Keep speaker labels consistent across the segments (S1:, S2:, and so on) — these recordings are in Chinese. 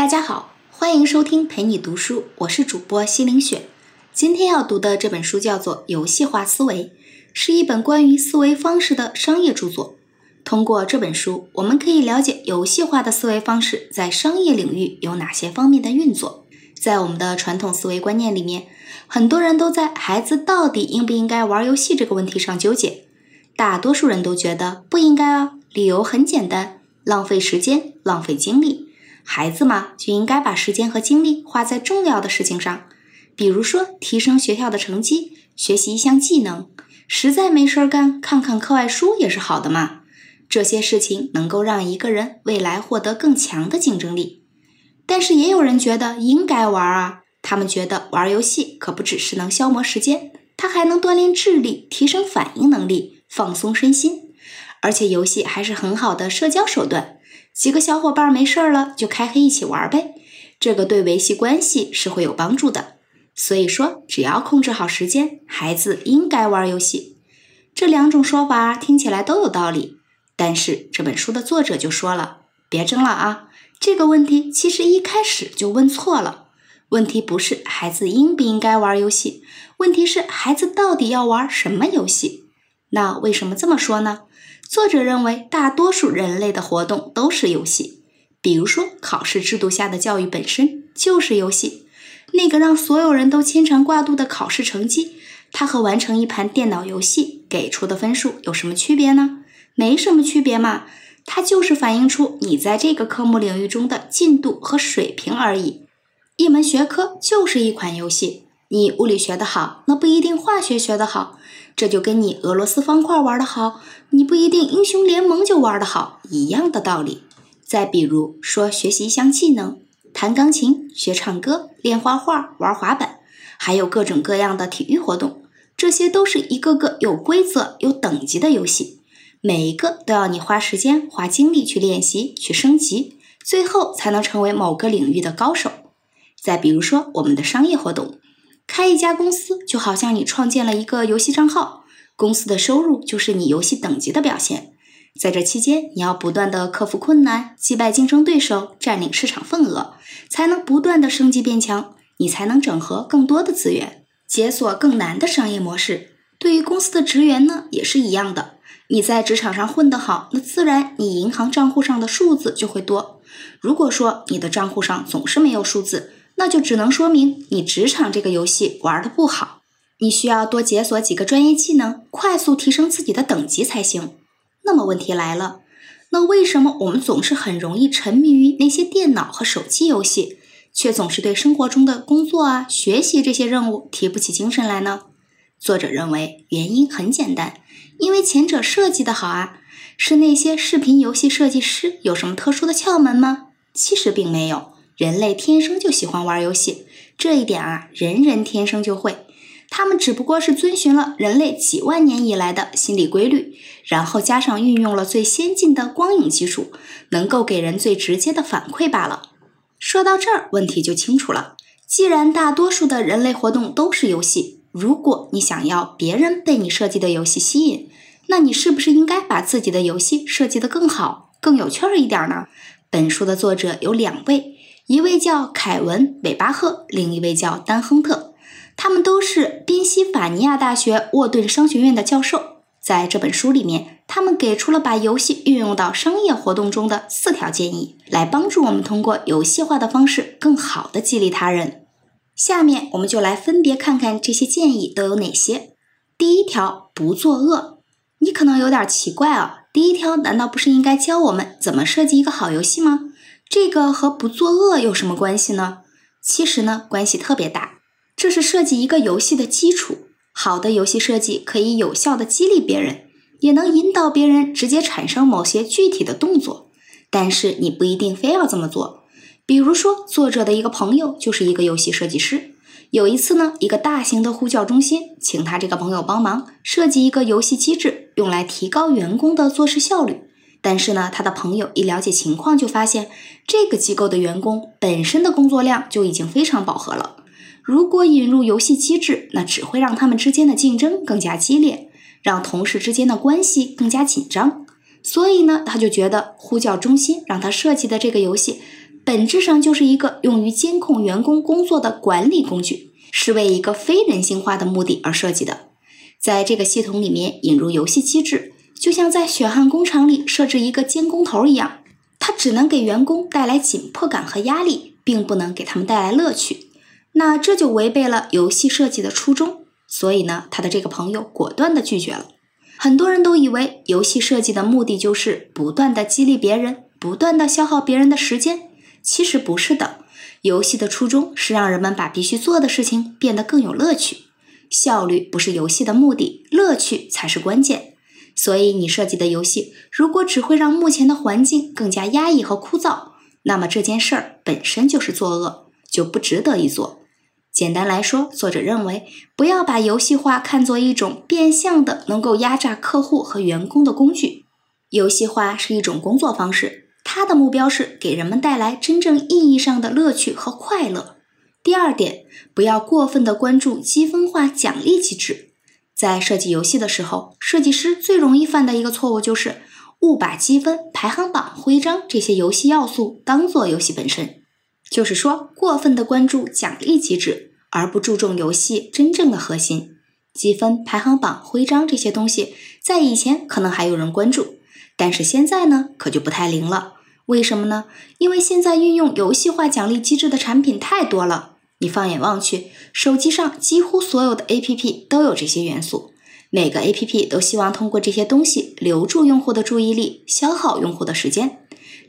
S1: 大家好，欢迎收听陪你读书，我是主播西林雪。今天要读的这本书叫做《游戏化思维》，是一本关于思维方式的商业著作。通过这本书，我们可以了解游戏化的思维方式在商业领域有哪些方面的运作。在我们的传统思维观念里面，很多人都在孩子到底应不应该玩游戏这个问题上纠结。大多数人都觉得不应该啊，理由很简单：浪费时间，浪费精力。孩子嘛，就应该把时间和精力花在重要的事情上，比如说提升学校的成绩，学习一项技能。实在没事儿干，看看课外书也是好的嘛。这些事情能够让一个人未来获得更强的竞争力。但是也有人觉得应该玩啊，他们觉得玩游戏可不只是能消磨时间，它还能锻炼智力，提升反应能力，放松身心，而且游戏还是很好的社交手段。几个小伙伴没事儿了就开黑一起玩呗，这个对维系关系是会有帮助的。所以说，只要控制好时间，孩子应该玩游戏。这两种说法听起来都有道理，但是这本书的作者就说了，别争了啊。这个问题其实一开始就问错了。问题不是孩子应不应该玩游戏，问题是孩子到底要玩什么游戏。那为什么这么说呢？作者认为，大多数人类的活动都是游戏。比如说，考试制度下的教育本身就是游戏。那个让所有人都牵肠挂肚的考试成绩，它和完成一盘电脑游戏给出的分数有什么区别呢？没什么区别嘛。它就是反映出你在这个科目领域中的进度和水平而已。一门学科就是一款游戏，你物理学得好，那不一定化学学得好。这就跟你俄罗斯方块玩得好，你不一定英雄联盟就玩得好一样的道理。再比如说，学习一项技能，弹钢琴、学唱歌、练画画、玩滑板，还有各种各样的体育活动，这些都是一个个有规则、有等级的游戏。每一个都要你花时间、花精力去练习、去升级，最后才能成为某个领域的高手。再比如说，我们的商业活动，开一家公司就好像你创建了一个游戏账号，公司的收入就是你游戏等级的表现。在这期间，你要不断的克服困难、击败竞争对手、占领市场份额，才能不断的升级变强，你才能整合更多的资源，解锁更难的商业模式。对于公司的职员呢，也是一样的。你在职场上混得好，那自然你银行账户上的数字就会多。如果说你的账户上总是没有数字，那就只能说明你职场这个游戏玩的不好。你需要多解锁几个专业技能，快速提升自己的等级才行。那么问题来了，那为什么我们总是很容易沉迷于那些电脑和手机游戏，却总是对生活中的工作啊、学习这些任务提不起精神来呢？作者认为原因很简单。因为前者设计的好啊，是那些视频游戏设计师有什么特殊的窍门吗？其实并没有，人类天生就喜欢玩游戏，这一点啊，人人天生就会。他们只不过是遵循了人类几万年以来的心理规律，然后加上运用了最先进的光影技术，能够给人最直接的反馈罢了。说到这儿，问题就清楚了。既然大多数的人类活动都是游戏，如果你想要别人被你设计的游戏吸引，那你是不是应该把自己的游戏设计得更好、更有趣儿一点呢？本书的作者有两位，一位叫凯文·韦巴赫，另一位叫丹·亨特，他们都是宾夕法尼亚大学沃顿商学院的教授。在这本书里面，他们给出了把游戏运用到商业活动中的四条建议，来帮助我们通过游戏化的方式，更好的激励他人。下面我们就来分别看看这些建议都有哪些。第一条，不作恶。你可能有点奇怪啊，第一条难道不是应该教我们怎么设计一个好游戏吗？这个和不作恶有什么关系呢？其实呢，关系特别大。这是设计一个游戏的基础。好的游戏设计可以有效的激励别人，也能引导别人直接产生某些具体的动作。但是你不一定非要这么做。比如说，作者的一个朋友就是一个游戏设计师。有一次呢，一个大型的呼叫中心请他这个朋友帮忙设计一个游戏机制，用来提高员工的做事效率。但是呢，他的朋友一了解情况，就发现这个机构的员工本身的工作量就已经非常饱和了。如果引入游戏机制，那只会让他们之间的竞争更加激烈，让同事之间的关系更加紧张。所以呢，他就觉得呼叫中心让他设计的这个游戏。本质上就是一个用于监控员工工作的管理工具，是为一个非人性化的目的而设计的。在这个系统里面引入游戏机制，就像在血汗工厂里设置一个监工头一样，它只能给员工带来紧迫感和压力，并不能给他们带来乐趣。那这就违背了游戏设计的初衷。所以呢，他的这个朋友果断地拒绝了。很多人都以为游戏设计的目的就是不断的激励别人，不断的消耗别人的时间。其实不是的，游戏的初衷是让人们把必须做的事情变得更有乐趣。效率不是游戏的目的，乐趣才是关键。所以你设计的游戏如果只会让目前的环境更加压抑和枯燥，那么这件事儿本身就是作恶，就不值得一做。简单来说，作者认为不要把游戏化看作一种变相的能够压榨客户和员工的工具。游戏化是一种工作方式，它的目标是给人们带来真正意义上的乐趣和快乐。第二点，不要过分的关注积分化奖励机制。在设计游戏的时候，设计师最容易犯的一个错误就是误把积分、排行榜、徽章这些游戏要素当做游戏本身。就是说，过分的关注奖励机制，而不注重游戏真正的核心——积分、排行榜、徽章这些东西，在以前可能还有人关注，但是现在呢，可就不太灵了。为什么呢？因为现在运用游戏化奖励机制的产品太多了。你放眼望去，手机上几乎所有的 APP 都有这些元素，每个 APP 都希望通过这些东西留住用户的注意力，消耗用户的时间。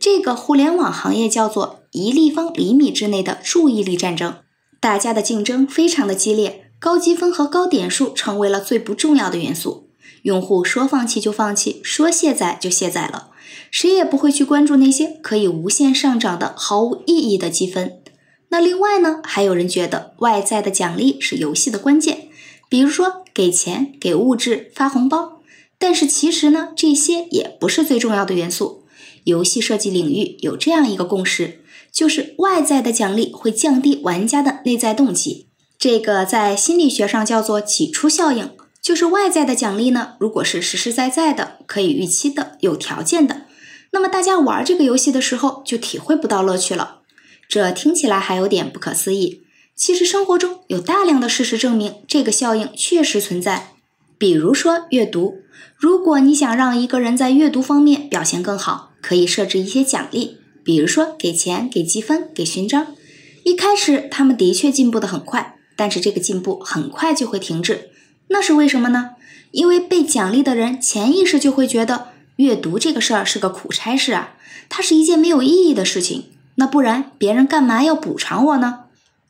S1: 这个互联网行业叫做一立方厘米之内的注意力战争，大家的竞争非常的激烈，高积分和高点数成为了最不重要的元素。用户说放弃就放弃，说卸载就卸载了，谁也不会去关注那些可以无限上涨的毫无意义的积分。那另外呢，还有人觉得外在的奖励是游戏的关键，比如说给钱、给物质、发红包。但是其实呢，这些也不是最重要的元素。游戏设计领域有这样一个共识，就是外在的奖励会降低玩家的内在动机。这个在心理学上叫做挤出效应，就是外在的奖励呢，如果是实实在在的、可以预期的、有条件的，那么大家玩这个游戏的时候就体会不到乐趣了。这听起来还有点不可思议，其实生活中有大量的事实证明这个效应确实存在。比如说阅读，如果你想让一个人在阅读方面表现更好。可以设置一些奖励，比如说给钱、给积分、给勋章。一开始他们的确进步的很快，但是这个进步很快就会停滞。那是为什么呢？因为被奖励的人潜意识就会觉得阅读这个事儿是个苦差事啊，它是一件没有意义的事情。那不然别人干嘛要补偿我呢？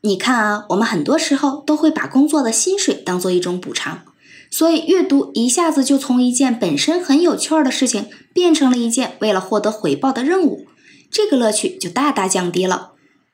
S1: 你看啊，我们很多时候都会把工作的薪水当做一种补偿。所以，阅读一下子就从一件本身很有趣儿的事情，变成了一件为了获得回报的任务，这个乐趣就大大降低了。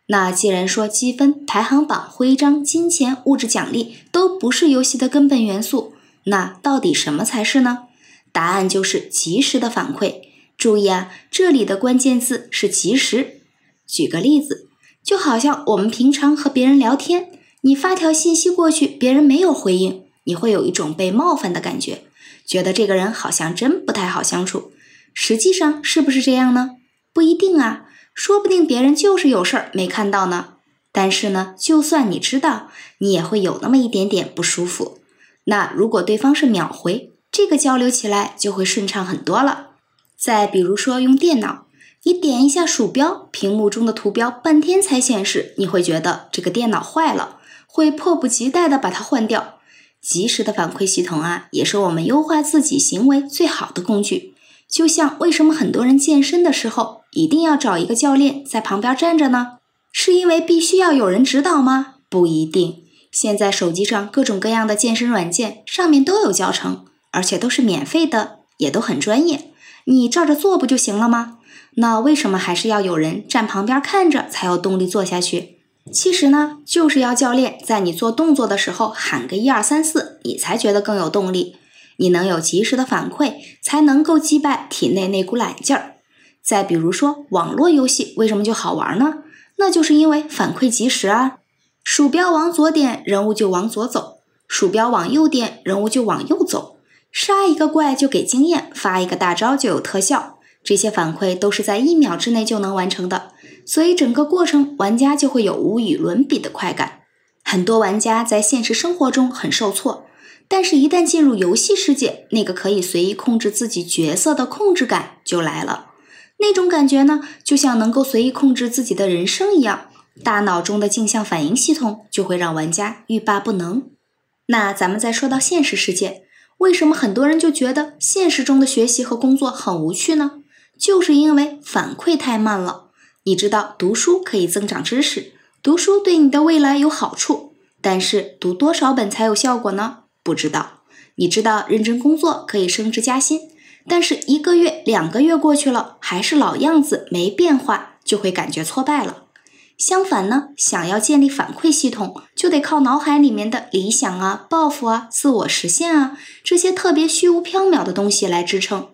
S1: 那既然说积分、排行榜、徽章、金钱、物质奖励都不是游戏的根本元素，那到底什么才是呢？答案就是及时的反馈。注意啊，这里的关键字是及时。举个例子，就好像我们平常和别人聊天，你发条信息过去，别人没有回应。你会有一种被冒犯的感觉，觉得这个人好像真不太好相处。实际上是不是这样呢？不一定啊，说不定别人就是有事儿没看到呢。但是呢，就算你知道，你也会有那么一点点不舒服。那如果对方是秒回，这个交流起来就会顺畅很多了。再比如说用电脑，你点一下鼠标，屏幕中的图标半天才显示，你会觉得这个电脑坏了，会迫不及待的把它换掉。及时的反馈系统啊，也是我们优化自己行为最好的工具。就像为什么很多人健身的时候一定要找一个教练在旁边站着呢？是因为必须要有人指导吗？不一定。现在手机上各种各样的健身软件上面都有教程，而且都是免费的，也都很专业。你照着做不就行了吗？那为什么还是要有人站旁边看着才有动力做下去？其实呢，就是要教练在你做动作的时候喊个一二三四，你才觉得更有动力。你能有及时的反馈，才能够击败体内那股懒劲儿。再比如说，网络游戏为什么就好玩呢？那就是因为反馈及时啊。鼠标往左点，人物就往左走；鼠标往右点，人物就往右走。杀一个怪就给经验，发一个大招就有特效。这些反馈都是在一秒之内就能完成的。所以整个过程玩家就会有无与伦比的快感。很多玩家在现实生活中很受挫，但是一旦进入游戏世界，那个可以随意控制自己角色的控制感就来了。那种感觉呢，就像能够随意控制自己的人生一样，大脑中的镜像反应系统就会让玩家欲罢不能。那咱们再说到现实世界，为什么很多人就觉得现实中的学习和工作很无趣呢？就是因为反馈太慢了。你知道读书可以增长知识，读书对你的未来有好处，但是读多少本才有效果呢？不知道。你知道认真工作可以升职加薪，但是一个月、两个月过去了，还是老样子，没变化，就会感觉挫败了。相反呢，想要建立反馈系统，就得靠脑海里面的理想啊、抱负啊、自我实现啊这些特别虚无缥缈的东西来支撑。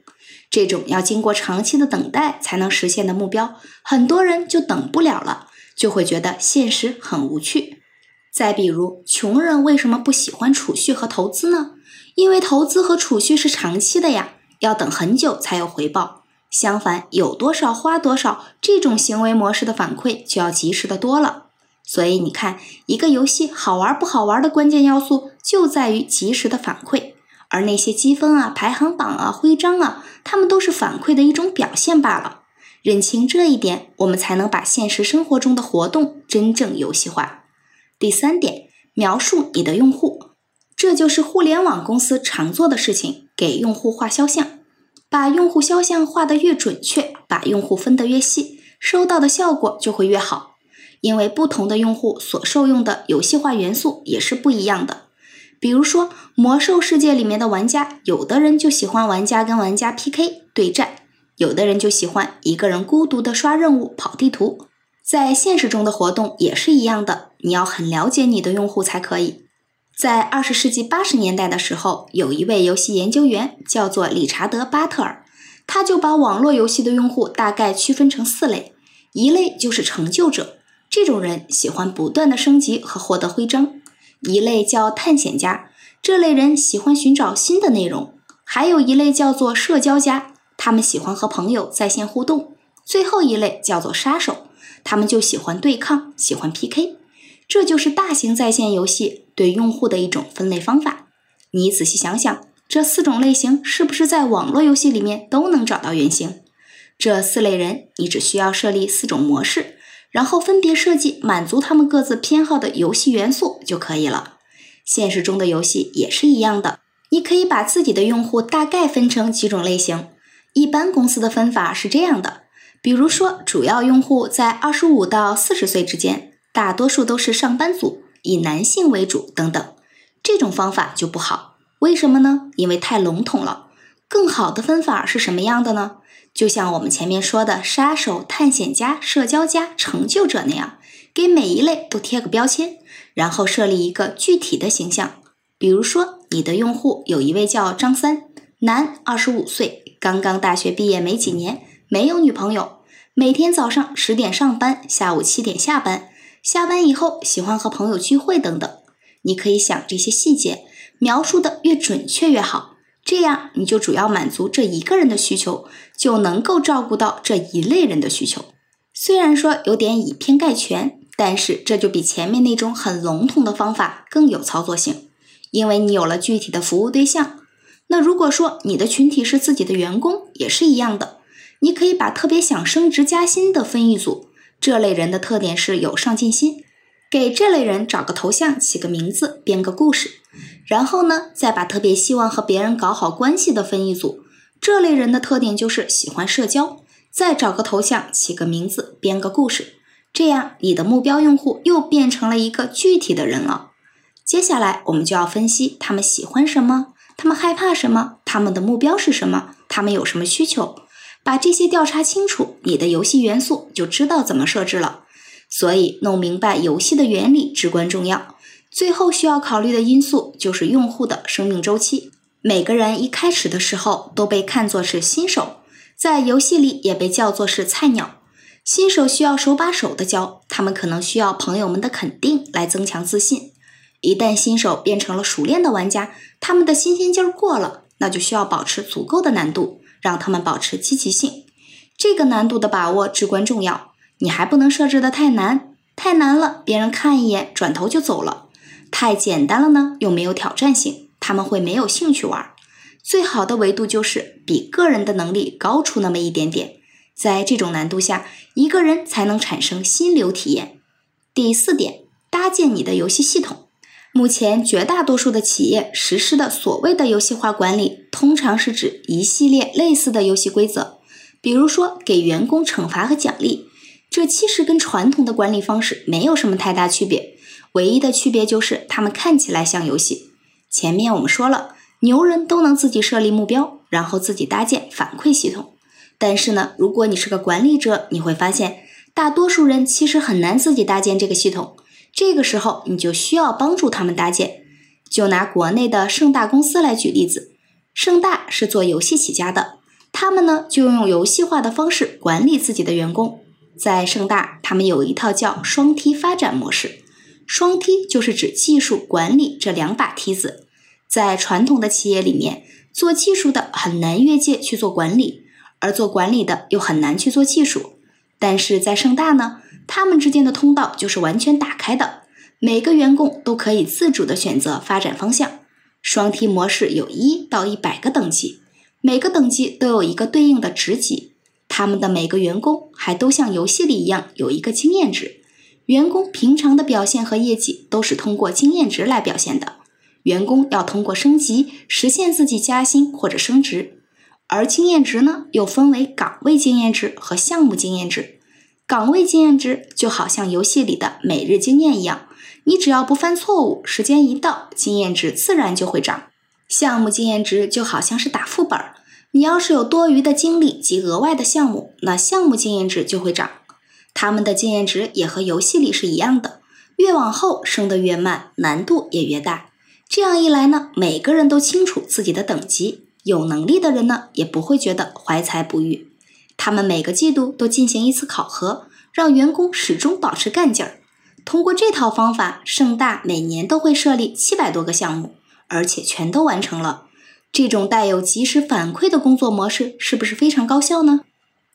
S1: 这种要经过长期的等待才能实现的目标，很多人就等不了了，就会觉得现实很无趣。再比如，穷人为什么不喜欢储蓄和投资呢？因为投资和储蓄是长期的呀，要等很久才有回报。相反，有多少花多少，这种行为模式的反馈就要及时的多了。所以你看，一个游戏好玩不好玩的关键要素就在于及时的反馈，而那些积分啊、排行榜啊、徽章啊，它们都是反馈的一种表现罢了。认清这一点，我们才能把现实生活中的活动真正游戏化。第三点，描述你的用户，这就是互联网公司常做的事情，给用户画肖像。把用户肖像画得越准确，把用户分得越细，收到的效果就会越好。因为不同的用户所受用的游戏化元素也是不一样的。比如说，魔兽世界里面的玩家，有的人就喜欢玩家跟玩家 PK 对战，有的人就喜欢一个人孤独的刷任务、跑地图。在现实中的活动也是一样的，你要很了解你的用户才可以。在二十世纪八十年代的时候，有一位游戏研究员叫做理查德·巴特尔，他就把网络游戏的用户大概区分成四类：一类就是成就者，这种人喜欢不断的升级和获得徽章；一类叫探险家，这类人喜欢寻找新的内容；还有一类叫做社交家，他们喜欢和朋友在线互动；最后一类叫做杀手，他们就喜欢对抗，喜欢 PK。这就是大型在线游戏对用户的一种分类方法。你仔细想想，这四种类型是不是在网络游戏里面都能找到原型？这四类人，你只需要设立四种模式，然后分别设计满足他们各自偏好的游戏元素就可以了。现实中的游戏也是一样的，你可以把自己的用户大概分成几种类型。一般公司的分法是这样的，比如说，主要用户在二十五到四十岁之间。大多数都是上班族，以男性为主等等，这种方法就不好。为什么呢？因为太笼统了。更好的分法是什么样的呢？就像我们前面说的杀手、探险家、社交家、成就者那样，给每一类都贴个标签，然后设立一个具体的形象。比如说，你的用户有一位叫张三，男，二十五岁，刚刚大学毕业没几年，没有女朋友，每天早上十点上班，下午七点下班。下班以后喜欢和朋友聚会等等，你可以想这些细节描述的越准确越好，这样你就主要满足这一个人的需求，就能够照顾到这一类人的需求。虽然说有点以偏概全，但是这就比前面那种很笼统的方法更有操作性，因为你有了具体的服务对象。那如果说你的群体是自己的员工，也是一样的，你可以把特别想升职加薪的分一组。这类人的特点是有上进心，给这类人找个头像，起个名字，编个故事，然后呢，再把特别希望和别人搞好关系的分一组。这类人的特点就是喜欢社交，再找个头像，起个名字，编个故事，这样你的目标用户又变成了一个具体的人了。接下来我们就要分析他们喜欢什么，他们害怕什么，他们的目标是什么，他们有什么需求。把这些调查清楚，你的游戏元素就知道怎么设置了。所以，弄明白游戏的原理至关重要。最后需要考虑的因素就是用户的生命周期。每个人一开始的时候都被看作是新手，在游戏里也被叫做是菜鸟。新手需要手把手的教，他们可能需要朋友们的肯定来增强自信。一旦新手变成了熟练的玩家，他们的新鲜劲儿过了，那就需要保持足够的难度。让他们保持积极性，这个难度的把握至关重要。你还不能设置的太难，太难了，别人看一眼转头就走了；太简单了呢，又没有挑战性，他们会没有兴趣玩。最好的维度就是比个人的能力高出那么一点点，在这种难度下，一个人才能产生心流体验。第四点，搭建你的游戏系统。目前绝大多数的企业实施的所谓的游戏化管理，通常是指一系列类似的游戏规则，比如说给员工惩罚和奖励。这其实跟传统的管理方式没有什么太大区别，唯一的区别就是他们看起来像游戏。前面我们说了。牛人都能自己设立目标，然后自己搭建反馈系统。但是呢，如果你是个管理者，你会发现大多数人其实很难自己搭建这个系统。这个时候，你就需要帮助他们搭建。就拿国内的盛大公司来举例子，盛大是做游戏起家的，他们呢就用游戏化的方式管理自己的员工。在盛大，他们有一套叫双梯发展模式，双梯就是指技术、管理这两把梯子。在传统的企业里面，做技术的很难越界去做管理，而做管理的又很难去做技术。但是在盛大呢，他们之间的通道就是完全打开的，每个员工都可以自主的选择发展方向。双梯模式有一到一百个等级，每个等级都有一个对应的职级，他们的每个员工还都像游戏里一样有一个经验值，员工平常的表现和业绩都是通过经验值来表现的。员工要通过升级实现自己加薪或者升职，而经验值呢又分为岗位经验值和项目经验值。岗位经验值就好像游戏里的每日经验一样，你只要不犯错误，时间一到，经验值自然就会涨。项目经验值就好像是打副本儿，你要是有多余的精力及额外的项目，那项目经验值就会涨。他们的经验值也和游戏里是一样的，越往后升得越慢，难度也越大。这样一来呢，每个人都清楚自己的等级，有能力的人呢也不会觉得怀才不遇。他们每个季度都进行一次考核，让员工始终保持干劲儿。通过这套方法，盛大每年都会设立七百多个项目，而且全都完成了。这种带有及时反馈的工作模式，是不是非常高效呢？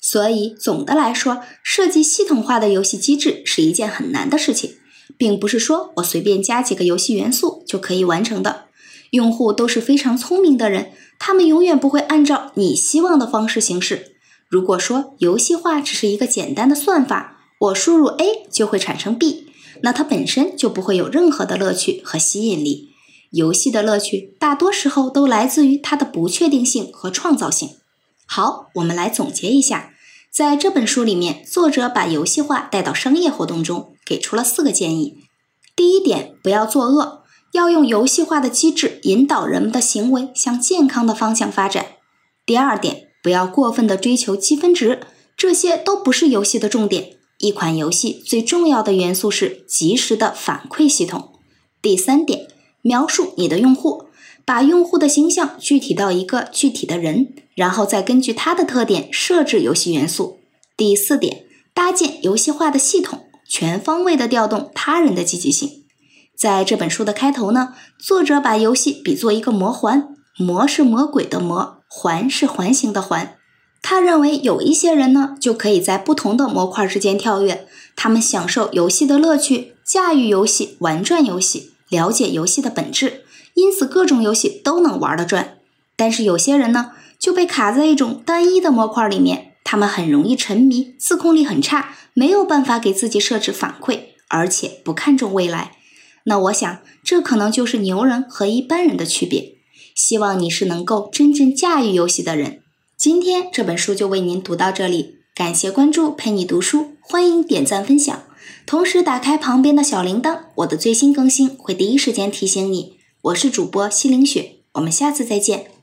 S1: 所以总的来说，设计系统化的游戏机制是一件很难的事情。并不是说我随便加几个游戏元素就可以完成的。用户都是非常聪明的人，他们永远不会按照你希望的方式行事。如果说游戏化只是一个简单的算法，我输入 A 就会产生 B，那它本身就不会有任何的乐趣和吸引力。游戏的乐趣大多时候都来自于它的不确定性和创造性。好，我们来总结一下。在这本书里面，作者把游戏化带到商业活动中，给出了四个建议。第一点，不要作恶，要用游戏化的机制引导人们的行为向健康的方向发展。第二点，不要过分的追求积分值，这些都不是游戏的重点。一款游戏最重要的元素是及时的反馈系统。第三点，描述你的用户。把用户的形象具体到一个具体的人，然后再根据他的特点设置游戏元素。第四点，搭建游戏化的系统，全方位的调动他人的积极性。在这本书的开头呢，作者把游戏比作一个魔环，魔是魔鬼的魔，环是环形的环。他认为有一些人呢，就可以在不同的模块之间跳跃，他们享受游戏的乐趣，驾驭游戏，玩转游戏，了解游戏的本质。因此，各种游戏都能玩得转，但是有些人呢就被卡在一种单一的模块里面，他们很容易沉迷，自控力很差，没有办法给自己设置反馈，而且不看重未来。那我想，这可能就是牛人和一般人的区别。希望你是能够真正驾驭游戏的人。今天这本书就为您读到这里，感谢关注，陪你读书，欢迎点赞分享，同时打开旁边的小铃铛，我的最新更新会第一时间提醒你。我是主播西陵雪，我们下次再见。